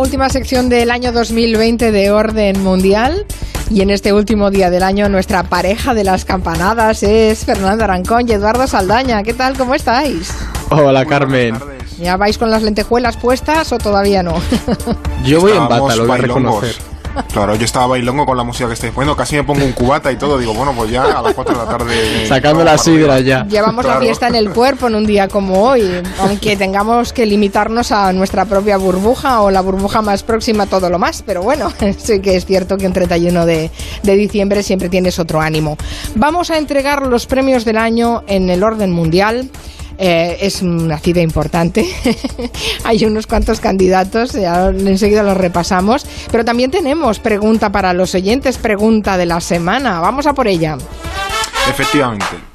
última sección del año 2020 de Orden Mundial. Y en este último día del año, nuestra pareja de las campanadas es Fernando Arancón y Eduardo Saldaña. ¿Qué tal? ¿Cómo estáis? Hola, Carmen. ¿Ya vais con las lentejuelas puestas o todavía no? Yo voy en bata, lo voy a reconocer. Claro, yo estaba bailongo con la música que estáis poniendo, casi me pongo un cubata y todo, digo, bueno, pues ya a las 4 de la tarde... Sacando la sidra ya. Llevamos la fiesta en el cuerpo en un día como hoy, aunque tengamos que limitarnos a nuestra propia burbuja o la burbuja más próxima, todo lo más, pero bueno, sí que es cierto que un 31 de, de diciembre siempre tienes otro ánimo. Vamos a entregar los premios del año en el orden mundial. Eh, es una cita importante. Hay unos cuantos candidatos, ya enseguida los repasamos. Pero también tenemos pregunta para los oyentes, pregunta de la semana. Vamos a por ella. Efectivamente.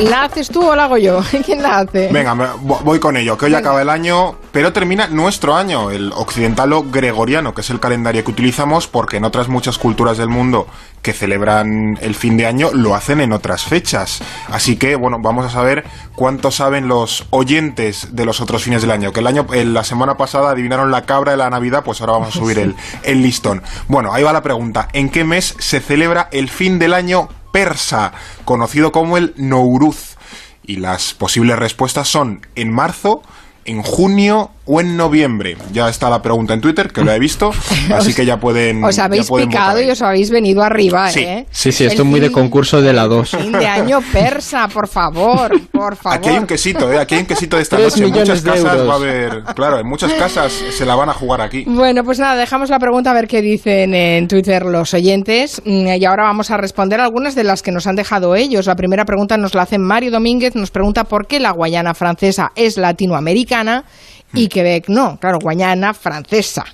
¿La haces tú o la hago yo? ¿Quién la hace? Venga, voy con ello, que hoy acaba el año, pero termina nuestro año, el occidental o gregoriano, que es el calendario que utilizamos porque en otras muchas culturas del mundo que celebran el fin de año lo hacen en otras fechas. Así que, bueno, vamos a saber cuánto saben los oyentes de los otros fines del año. Que el año, la semana pasada adivinaron la cabra de la Navidad, pues ahora vamos a subir el, el listón. Bueno, ahí va la pregunta. ¿En qué mes se celebra el fin del año persa, conocido como el Nouruz. Y las posibles respuestas son en marzo, en junio o en noviembre. Ya está la pregunta en Twitter, que lo he visto, así que ya pueden. Os habéis picado y os habéis venido arriba, sí. ¿eh? Sí, sí, esto es muy de concurso de la 2. Fin de año persa, por favor, por favor. Aquí hay un quesito, ¿eh? Aquí hay un quesito de esta noche. En muchas casas va a haber. Claro, en muchas casas se la van a jugar aquí. Bueno, pues nada, dejamos la pregunta a ver qué dicen en Twitter los oyentes. Mm, y ahora vamos a responder algunas de las que nos han dejado ellos. La primera pregunta nos la hace Mario Domínguez, nos pregunta por qué la Guayana francesa es latinoamericana y Quebec no. Claro, Guayana francesa.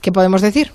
¿Qué podemos decir?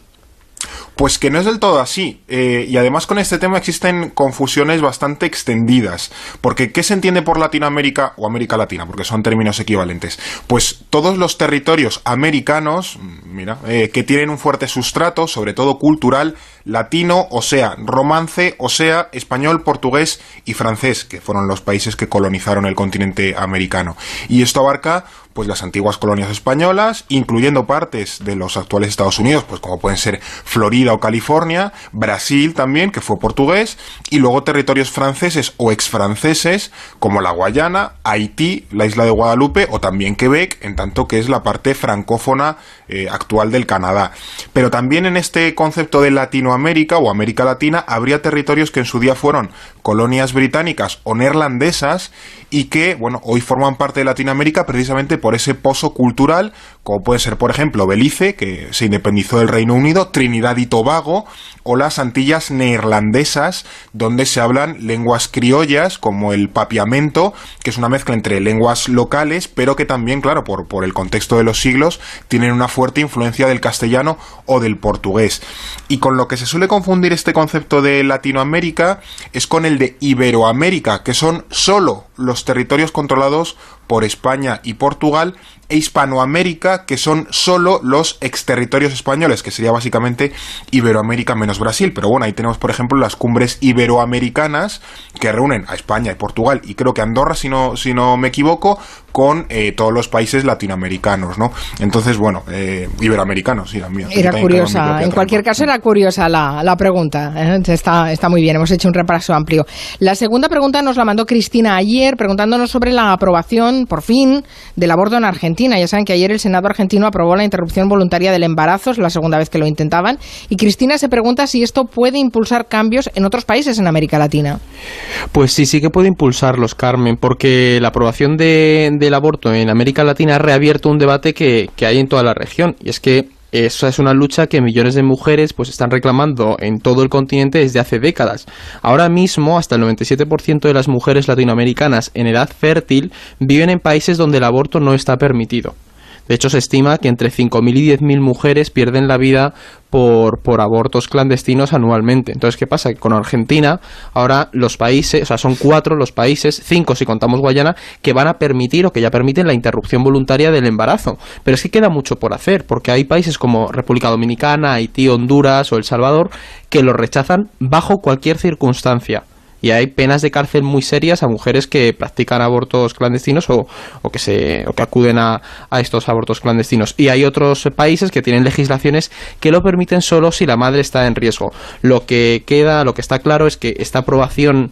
Pues que no es del todo así. Eh, y además con este tema existen confusiones bastante extendidas. Porque ¿qué se entiende por Latinoamérica o América Latina? Porque son términos equivalentes. Pues todos los territorios americanos, mira, eh, que tienen un fuerte sustrato, sobre todo cultural, latino, o sea, romance, o sea, español, portugués y francés, que fueron los países que colonizaron el continente americano. Y esto abarca pues las antiguas colonias españolas, incluyendo partes de los actuales Estados Unidos, pues como pueden ser Florida o California, Brasil también, que fue portugués, y luego territorios franceses o exfranceses, como la Guayana, Haití, la isla de Guadalupe o también Quebec, en tanto que es la parte francófona eh, actual del Canadá. Pero también en este concepto de Latinoamérica o América Latina habría territorios que en su día fueron colonias británicas o neerlandesas y que, bueno, hoy forman parte de Latinoamérica precisamente por ese pozo cultural, como puede ser, por ejemplo, Belice, que se independizó del Reino Unido, Trinidad y Tobago, o las Antillas neerlandesas, donde se hablan lenguas criollas, como el papiamento, que es una mezcla entre lenguas locales, pero que también, claro, por, por el contexto de los siglos, tienen una fuerte influencia del castellano o del portugués. Y con lo que se suele confundir este concepto de Latinoamérica es con el de Iberoamérica, que son solo los territorios controlados por España y Portugal e Hispanoamérica, que son solo los exterritorios españoles, que sería básicamente Iberoamérica menos Brasil. Pero bueno, ahí tenemos, por ejemplo, las cumbres iberoamericanas que reúnen a España y Portugal y creo que Andorra, si no, si no me equivoco, con eh, todos los países latinoamericanos, ¿no? Entonces, bueno, eh, iberoamericanos, sí, también. Era curiosa, en cualquier caso era curiosa la, la pregunta. ¿eh? Está, está muy bien, hemos hecho un repaso amplio. La segunda pregunta nos la mandó Cristina ayer, preguntándonos sobre la aprobación, por fin, del aborto en Argentina. Ya saben que ayer el Senado argentino aprobó la interrupción voluntaria del embarazo, es la segunda vez que lo intentaban. Y Cristina se pregunta si esto puede impulsar cambios en otros países en América Latina. Pues sí, sí que puede impulsarlos, Carmen, porque la aprobación de del aborto en América Latina ha reabierto un debate que, que hay en toda la región. Y es que esa es una lucha que millones de mujeres pues están reclamando en todo el continente desde hace décadas. Ahora mismo, hasta el 97% de las mujeres latinoamericanas en edad fértil viven en países donde el aborto no está permitido. De hecho, se estima que entre 5.000 y 10.000 mujeres pierden la vida por, por abortos clandestinos anualmente. Entonces, ¿qué pasa? Que con Argentina, ahora los países, o sea, son cuatro los países, cinco si contamos Guayana, que van a permitir o que ya permiten la interrupción voluntaria del embarazo. Pero es que queda mucho por hacer, porque hay países como República Dominicana, Haití, Honduras o El Salvador que lo rechazan bajo cualquier circunstancia. Y hay penas de cárcel muy serias a mujeres que practican abortos clandestinos o, o que se o que acuden a, a, estos abortos clandestinos. Y hay otros países que tienen legislaciones que lo permiten solo si la madre está en riesgo. Lo que queda lo que está claro es que esta aprobación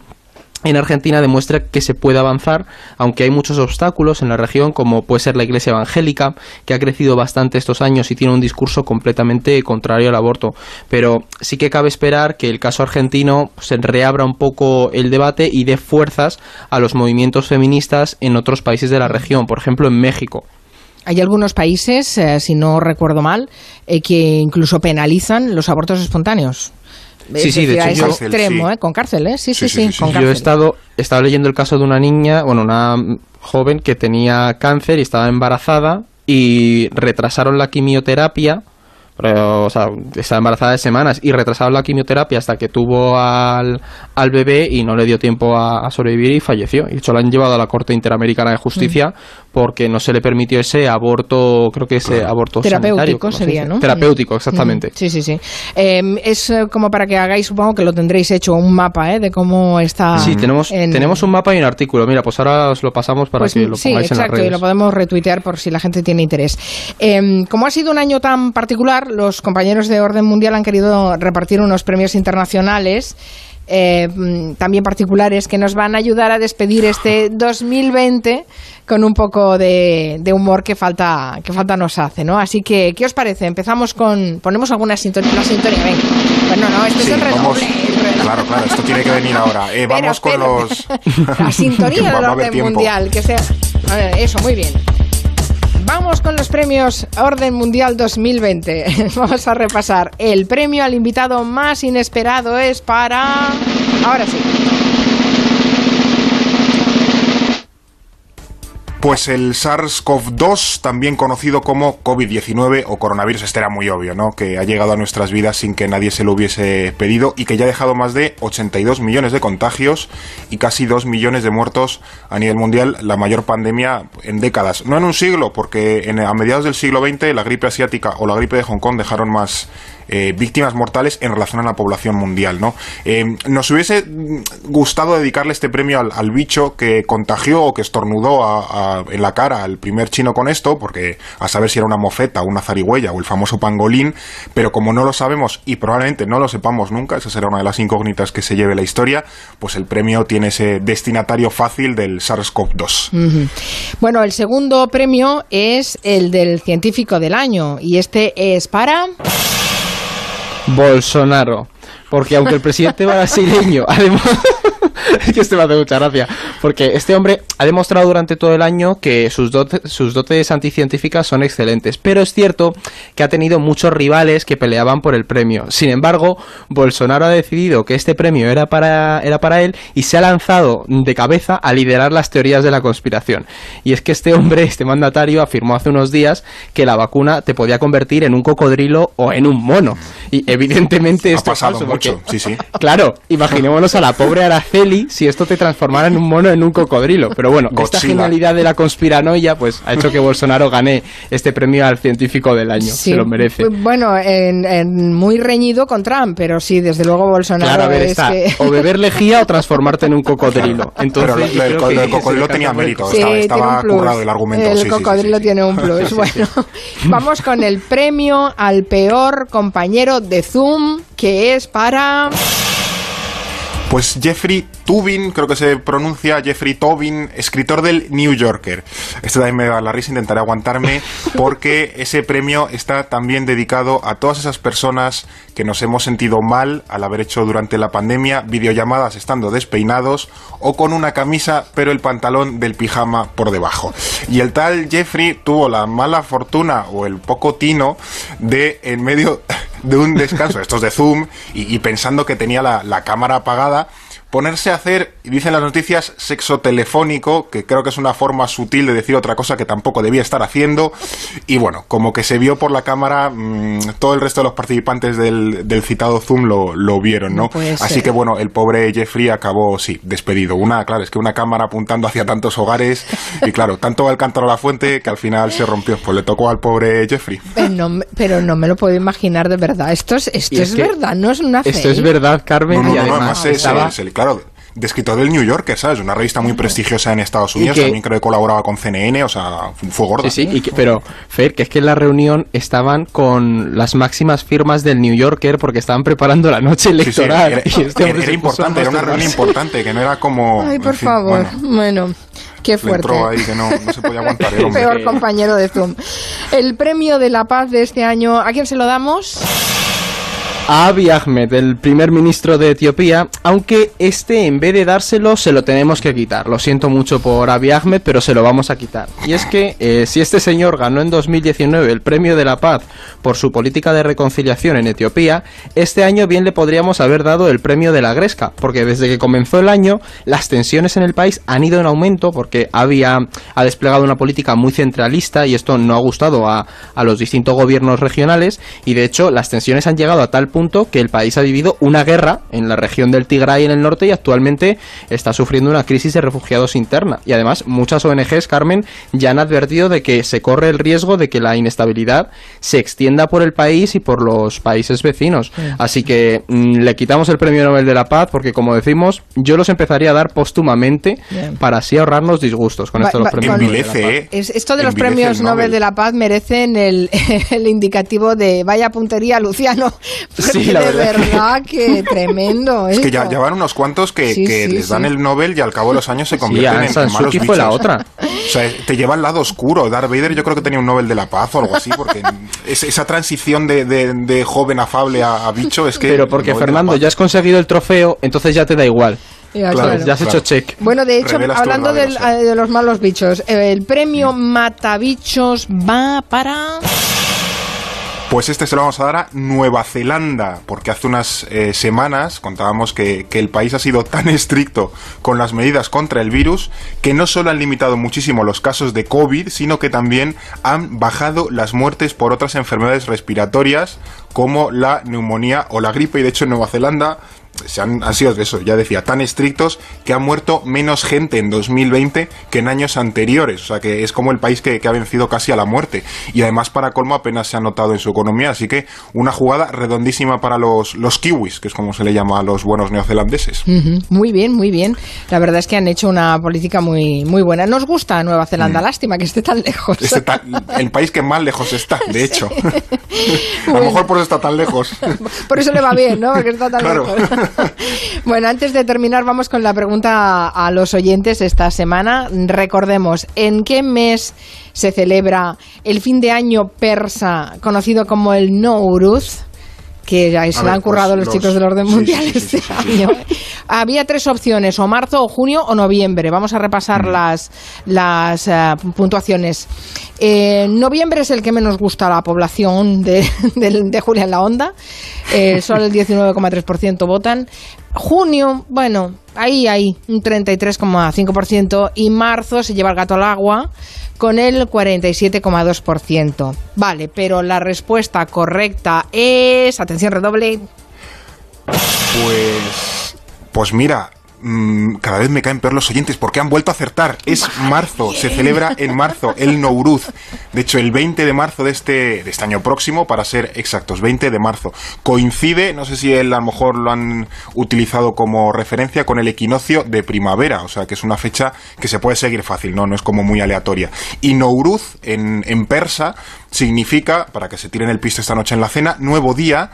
en Argentina demuestra que se puede avanzar, aunque hay muchos obstáculos en la región, como puede ser la Iglesia Evangélica, que ha crecido bastante estos años y tiene un discurso completamente contrario al aborto. Pero sí que cabe esperar que el caso argentino se reabra un poco el debate y dé fuerzas a los movimientos feministas en otros países de la región, por ejemplo en México. Hay algunos países, eh, si no recuerdo mal, eh, que incluso penalizan los abortos espontáneos. Sí, sí, de hecho, es yo, extremo, sí. ¿eh? Con cárcel, ¿eh? Sí, sí, Sí, sí, sí, sí, con sí. Yo he estado, he estado leyendo el caso de una niña, bueno, una joven que tenía cáncer y estaba embarazada y retrasaron la quimioterapia, pero, o sea, estaba embarazada de semanas y retrasaron la quimioterapia hasta que tuvo al, al bebé y no le dio tiempo a, a sobrevivir y falleció. Y de hecho la han llevado a la Corte Interamericana de Justicia porque no se le permitió ese aborto, creo que ese aborto Terapéutico sanitario, ¿cómo se sería? ¿no? Terapéutico, exactamente. Sí, sí, sí. Eh, es eh, como para que hagáis, supongo que lo tendréis hecho, un mapa ¿eh? de cómo está. Sí, tenemos, en- tenemos un mapa y un artículo. Mira, pues ahora os lo pasamos para Pues, que lo sí, pongáis en las exacto, y redes. lo podemos retuitear por si la gente tiene interés. Eh, como ha sido un año tan particular, los compañeros de Orden Mundial han querido repartir unos premios internacionales. eh, también particulares que nos van a ayudar a despedir este 2020 con un poco de, de humor que falta que falta nos hace, ¿no? Así que, ¿qué os parece? Empezamos con... Ponemos alguna sintonía. La sintonía, venga. Bueno, no, este Sí, es el vamos-. Claro, claro, esto tiene que venir ahora. Eh, vamos con espera. los. La sintonía del orden mundial. Que sea... A ver, eso, muy bien. Vamos con los premios Orden Mundial 2020. Vamos a repasar. El premio al invitado más inesperado es para... Ahora sí. Pues el SARS-CoV-2, también conocido como COVID-19 o coronavirus, este era muy obvio, ¿no? Que ha llegado a nuestras vidas sin que nadie se lo hubiese pedido y que ya ha dejado más de 82 millones de contagios y casi 2 millones de muertos a nivel mundial, la mayor pandemia en décadas. No en un siglo, porque en, a mediados del siglo XX la gripe asiática o la gripe de Hong Kong dejaron más eh, víctimas mortales en relación a la población mundial, ¿no? Eh, nos hubiese mm, gustado dedicarle este premio al, bicho que contagió o que estornudó en la cara al primer chino con esto, porque a saber si era una mofeta, una zarigüeya o el famoso pangolín, pero como no lo sabemos y probablemente no lo sepamos nunca, esa será una de las incógnitas que se lleve la historia, pues el premio tiene ese destinatario fácil del SARS-CoV-2. Ujú. Bueno, el segundo premio es el del científico del año y este es para... Bolsonaro. Porque aunque el presidente brasileño es que este me hace mucha gracia. Porque este hombre ha demostrado durante todo el año que sus, dote- sus dotes anticientíficas son excelentes. Pero es cierto que ha tenido muchos rivales que peleaban por el premio. Sin embargo, Bolsonaro ha decidido que este premio era para, era para él y se ha lanzado de cabeza a liderar las teorías de la conspiración. Y es que este hombre, este mandatario, afirmó hace unos días que la vacuna te podía convertir en un cocodrilo o en un mono. Y evidentemente Ha esto es pasado falso, mucho, porque- sí, sí. Claro, imaginémonos a la pobre Araceli si esto te transformara en un mono en un cocodrilo. Pero bueno, esta genialidad de la conspiranoia pues ha hecho que Bolsonaro gane este premio al científico del año. Sí, Se lo merece. Bueno, en, en muy reñido con Trump, pero sí, desde luego Bolsonaro Claro, a ver, es está. que... O beber lejía o transformarte en un cocodrilo. Entonces, Pero lo- co- del cocodrilo tenía mérito, estaba- estaba currado el argumento, El sí, sí, sí, cocodrilo sí. tiene un plus. Bueno, vamos con el premio al peor compañero de Zoom, que es para... Pues Jeffrey Tubin, creo que se pronuncia Jeffrey Tobin, escritor del New Yorker. Este también me da la risa, intentaré aguantarme, porque ese premio está también dedicado a todas esas personas que nos hemos sentido mal al haber hecho durante la pandemia videollamadas estando despeinados o con una camisa pero el pantalón del pijama por debajo. Y el tal Jeffrey tuvo la mala fortuna o el poco tino de en medio de un descanso, estos de Zoom, y, y pensando que tenía la, la cámara apagada, ponerse a hacer, y dicen las noticias, sexo telefónico, que creo que es una forma sutil de decir otra cosa que tampoco debía estar haciendo, y bueno, como que se vio por la cámara, mmm, todo el resto de los participantes del, del citado Zoom lo, lo vieron, ¿no? Así que bueno, el pobre Jeffrey acabó, sí, despedido. Una, claro, es que una cámara apuntando hacia tantos hogares, y claro, tanto va el cántaro a la fuente que al final se rompió, pues le tocó al pobre Jeffrey. Eh, no pero no me lo puedo imaginar de verdad. Esto es, esto es es que verdad, no es una Esto es verdad, Carmen, No, no, y no, no, además es el- claro, de escritor del New Yorker, ¿sabes? Una revista muy prestigiosa en Estados Unidos, también creo que colaboraba con CNN, o sea, fue gorda. Sí, sí, pero Fer, que es que en la reunión estaban con las máximas firmas del New Yorker porque estaban preparando la noche electoral. Sí, era, este importante, era una reunión importante, que no era como... Ay, por favor, bueno. Qué fuerte. ahí que no, no se podía aguantar el, peor compañero de Zoom. El premio de la paz de este año, ¿a quién se lo damos? A Abiy Ahmed, el primer ministro de Etiopía, aunque este en vez de dárselo se lo tenemos que quitar. Lo siento mucho por Abiy Ahmed, pero se lo vamos a quitar. Y es que eh, si este señor ganó en 2019 el premio de la paz por su política de reconciliación en Etiopía, este año bien le podríamos haber dado el premio de la Gresca, porque desde que comenzó el año las tensiones en el país han ido en aumento porque Abiy ha, desplegado una política muy centralista y esto no ha gustado a, a los distintos gobiernos regionales y de hecho las tensiones han llegado a tal punto que el país ha vivido una guerra en la región del Tigray en el norte y actualmente está sufriendo una crisis de refugiados interna. Y además muchas ONGs, Carmen, ya han advertido de que se corre el riesgo de que la inestabilidad se extienda por el país y por los países vecinos. Así que mm, le quitamos el Premio Nobel de la Paz porque, como decimos, yo los empezaría a dar póstumamente para así ahorrarnos disgustos con esto de los premios Nobel de la Paz. ¿eh? esto de los premios Nobel. de la Paz merecen el, el indicativo de vaya puntería, Luciano. Sí, la de verdad. que tremendo. Es que ya, van unos cuantos que, les dan el Nobel y al cabo de los años se convierten en, en malos fue la otra. O sea, te lleva al lado oscuro. Darth Vader yo creo que tenía un Nobel de la Paz o algo así, porque esa transición de, joven afable a, bicho es que... Pero porque Fernando, ya has conseguido el trofeo, entonces ya te da igual. Ya, has hecho check. Bueno, de hecho, hablando eh, de los malos bichos, el premio Matabichos va para... Pues este se lo vamos a dar a Nueva Zelanda, porque hace unas eh, semanas contábamos que, que, el país ha sido tan estricto con las medidas contra el virus que no solo han limitado muchísimo los casos de COVID, sino que también han bajado las muertes por otras enfermedades respiratorias como la neumonía o la gripe. Y de hecho en Nueva Zelanda se han, sido de eso, ya decía, tan estrictos que ha muerto menos gente en 2020 que en años anteriores. O sea que es como el país que, ha vencido casi a la muerte. Y además, para colmo, apenas se ha notado en su economía. Así que una jugada redondísima para los, los kiwis, que es como se le llama a los buenos neozelandeses. Muy bien, muy bien. La verdad es que han hecho una política muy, muy buena. Nos gusta Nueva Zelanda, mm. lástima que esté tan lejos. el país que más lejos está, de hecho. a lo mejor por eso está tan lejos. por eso le va bien, ¿no? Porque está tan lejos. bueno, antes de terminar, vamos con la pregunta a los oyentes esta semana. Recordemos, ¿en qué mes se celebra el fin de año persa conocido como el Nowruz? Que se le han currado pues los, chicos del orden mundial este año. Había tres opciones, o marzo, o junio, o noviembre. Vamos a repasar mm. las, las eh, puntuaciones. Eh, noviembre es el que menos gusta a la población de, de, Julia en la Onda. Eh, solo el 19,3% votan. Junio, bueno, ahí, ahí, un 33,5%. Y marzo se lleva el gato al agua con el 47,2%. Vale, pero la respuesta correcta es, atención redoble. Pues, pues mira, cada vez me caen peor los oyentes porque han vuelto a acertar. Es marzo, se celebra en marzo el Nouruz. De hecho, el 20 de marzo de este, de este año próximo, para ser exactos, 20 de marzo. Coincide, no sé si él a lo mejor lo han utilizado como referencia con el equinoccio de primavera, o sea que es una fecha que se puede seguir fácil, no, no es como muy aleatoria. Y Nouruz en, en persa significa, para que se tiren el pisto esta noche en la cena, nuevo día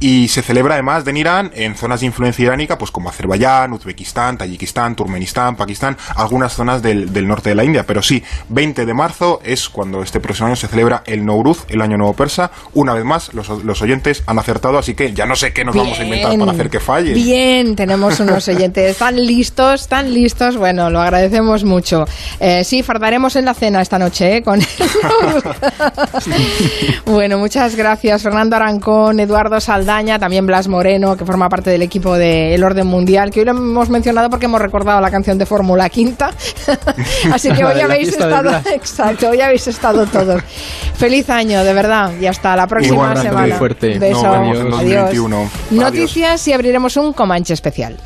y se celebra además de Irán en zonas de influencia iránica, pues como Azerbaiyán, Uzbekistán, Tayikistán, Turmenistán, Pakistán, algunas zonas del, norte de la India. Pero sí, 20 de marzo es cuando este próximo año se celebra el Nowruz, el Año Nuevo Persa. Una vez más, los, oyentes han acertado, así que ya no sé qué nos vamos a inventar para hacer que falle. Bien, tenemos unos oyentes tan listos, tan listos. Bueno, lo agradecemos mucho. Eh, sí, fardaremos en la cena esta noche ¿eh? con bueno, muchas gracias, Fernando Arancón, Eduardo Saldaña, también Blas Moreno, que forma parte del equipo del Orden Mundial, que hoy lo hemos mencionado porque hemos recordado la canción de Fórmula Quinta. Así que hoy habéis estado, exacto, hoy habéis estado todos. Feliz año, de verdad, y hasta la próxima semana. Fuerte. Beso, adiós. Noticias y abriremos un Comanche especial.